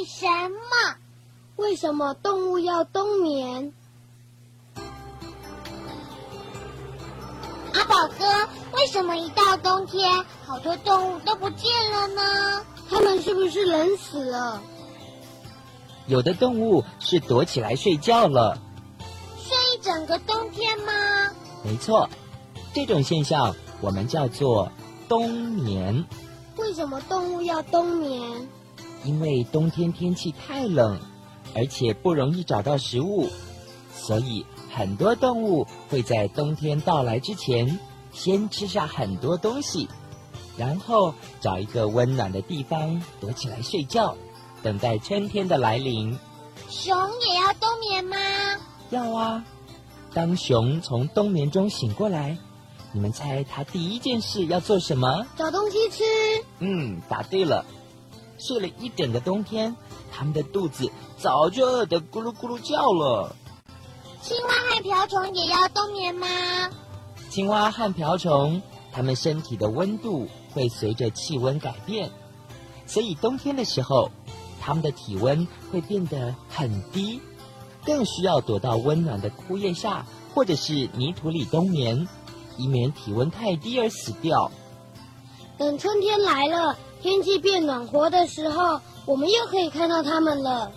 为什么？为什么动物要冬眠？阿宝哥，为什么一到冬天，好多动物都不见了呢？它们是不是冷死了？有的动物是躲起来睡觉了，睡一整个冬天吗？没错，这种现象我们叫做冬眠。为什么动物要冬眠？因为冬天天气太冷，而且不容易找到食物，所以很多动物会在冬天到来之前，先吃下很多东西。然后找一个温暖的地方躲起来睡觉，等待春天的来临。熊也要冬眠吗？要啊！当熊从冬眠中醒过来，你们猜它第一件事要做什么？找东西吃。嗯，答对了。睡了一整个冬天，它们的肚子早就饿得咕噜咕噜叫了。青蛙和瓢虫也要冬眠吗？青蛙和瓢虫，它们身体的温度。会随着气温改变，所以冬天的时候，它们的体温会变得很低，更需要躲到温暖的枯叶下或者是泥土里冬眠，以免体温太低而死掉。等春天来了，天气变暖和的时候，我们又可以看到它们了。